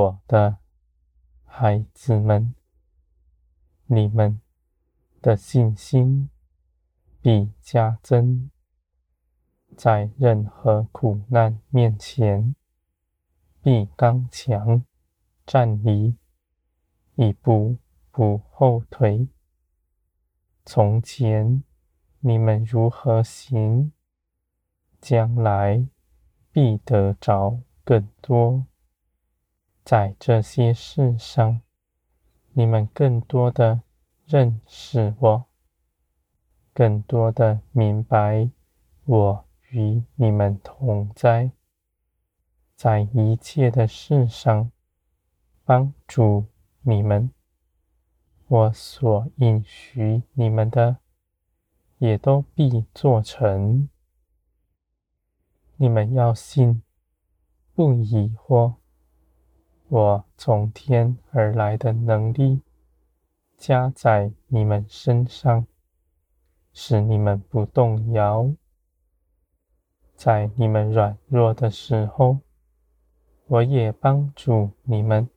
我的孩子们，你们的信心必加增，在任何苦难面前必刚强站立，一步不后退。从前你们如何行，将来必得着更多。在这些事上，你们更多的认识我，更多的明白我与你们同在，在一切的事上帮助你们。我所应许你们的，也都必做成。你们要信，不疑惑。我从天而来的能力，加在你们身上，使你们不动摇。在你们软弱的时候，我也帮助你们，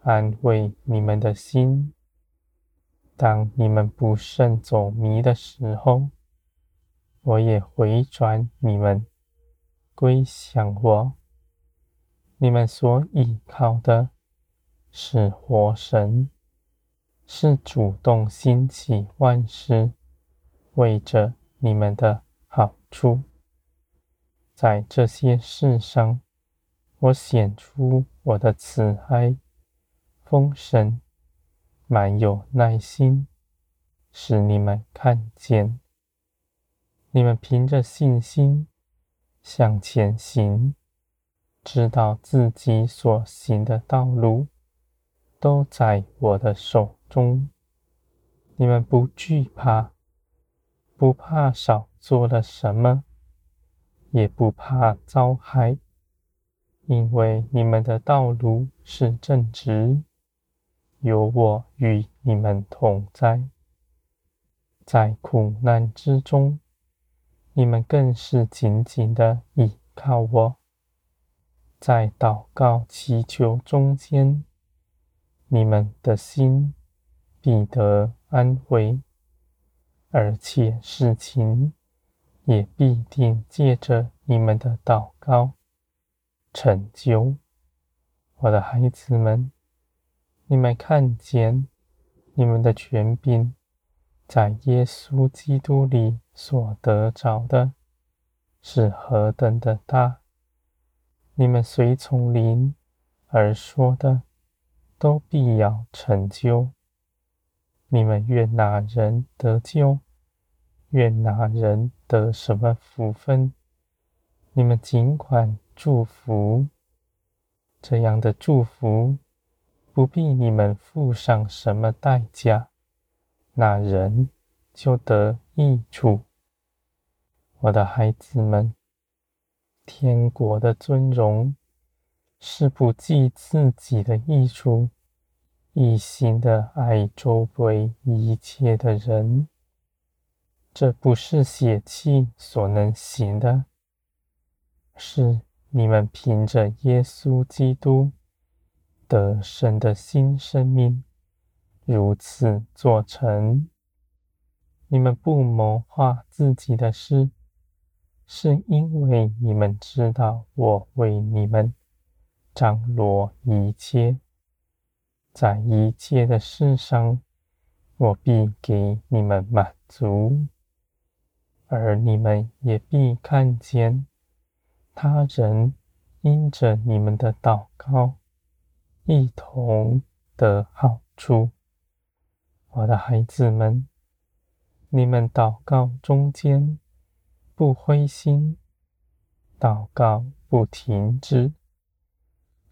安慰你们的心。当你们不慎走迷的时候，我也回转你们，归向我。你们所依靠的是活神，是主动兴起万事，为着你们的好处。在这些事上，我显出我的慈爱、丰盛、满有耐心，使你们看见。你们凭着信心向前行。知道自己所行的道路都在我的手中，你们不惧怕，不怕少做了什么，也不怕遭害，因为你们的道路是正直，有我与你们同在，在苦难之中，你们更是紧紧的依靠我。在祷告祈求中间，你们的心必得安慰，而且事情也必定借着你们的祷告成就。我的孩子们，你们看见你们的权柄在耶稣基督里所得着的是何等的大。你们随从灵而说的，都必要成就。你们愿哪人得救，愿哪人得什么福分，你们尽管祝福。这样的祝福，不必你们付上什么代价，那人就得益处。我的孩子们。天国的尊荣是不计自己的益处，一心的爱周围一切的人。这不是血气所能行的，是你们凭着耶稣基督得胜的新生命，如此做成。你们不谋划自己的事。是因为你们知道，我为你们张罗一切，在一切的事上，我必给你们满足，而你们也必看见他人因着你们的祷告，一同得好处。我的孩子们，你们祷告中间。不灰心，祷告不停止。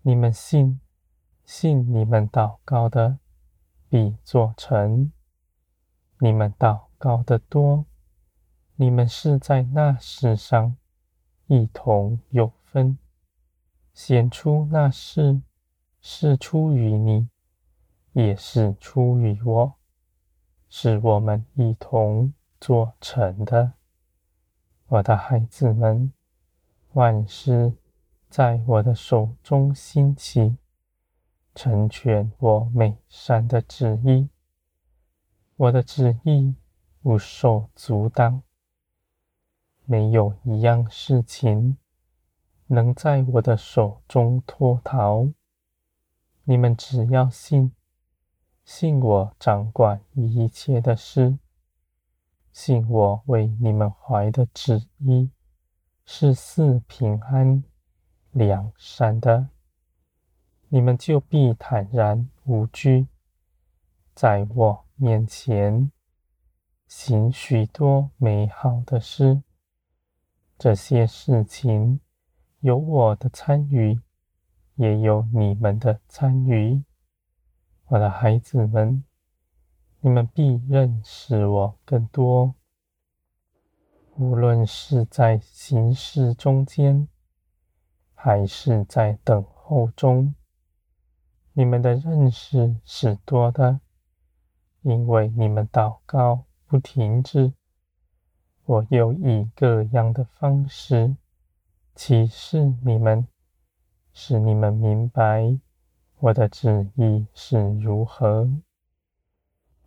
你们信，信你们祷告的必做成。你们祷告的多，你们是在那事上一同有分，显出那事是出于你，也是出于我，是我们一同做成的。我的孩子们，万事在我的手中兴起，成全我美善的旨意。我的旨意不受阻挡，没有一样事情能在我的手中脱逃。你们只要信，信我掌管一切的事，信我为你们怀的旨意是四平安、良善的，你们就必坦然无惧，在我面前行许多美好的事，这些事情有我的参与，也有你们的参与。我的孩子们，你们必认识我更多。无论是在行事中间，还是在等候中，你们的认识是多的。因为你们祷告不停止，我又以各样的方式启示你们，使你们明白我的旨意是如何。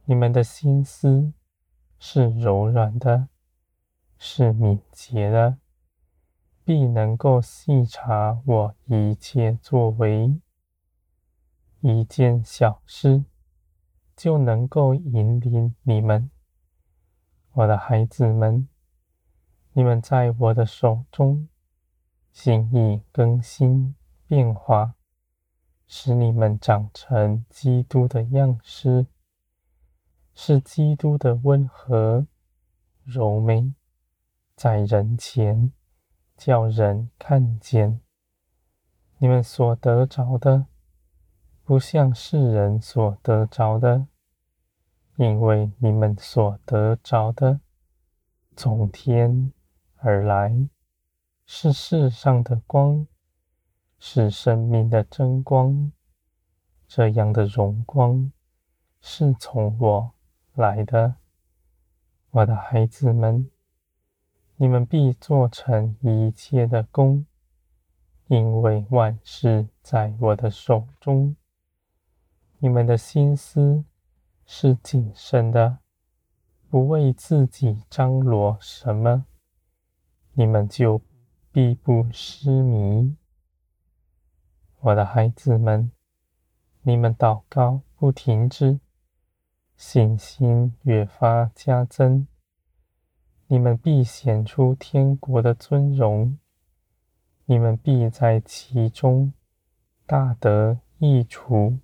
你们的心思是柔软的，是敏捷的，必能够细察我一切作为，一件小事。就能够引领你们，我的孩子们，你们在我的手中，心意更新变化，使你们长成基督的样式，是基督的温和柔美，在人前叫人看见。你们所得着的。不像世人所得着的，因为你们所得着的从天而来，是世上的光，是生命的真光。这样的荣光是从我来的，我的孩子们，你们必做成一切的功，因为万事在我的手中。你们的心思是谨慎的，不为自己张罗什么，你们就必不失迷。我的孩子们，你们祷告不停止，信心越发加增，你们必显出天国的尊荣，你们必在其中大得益处。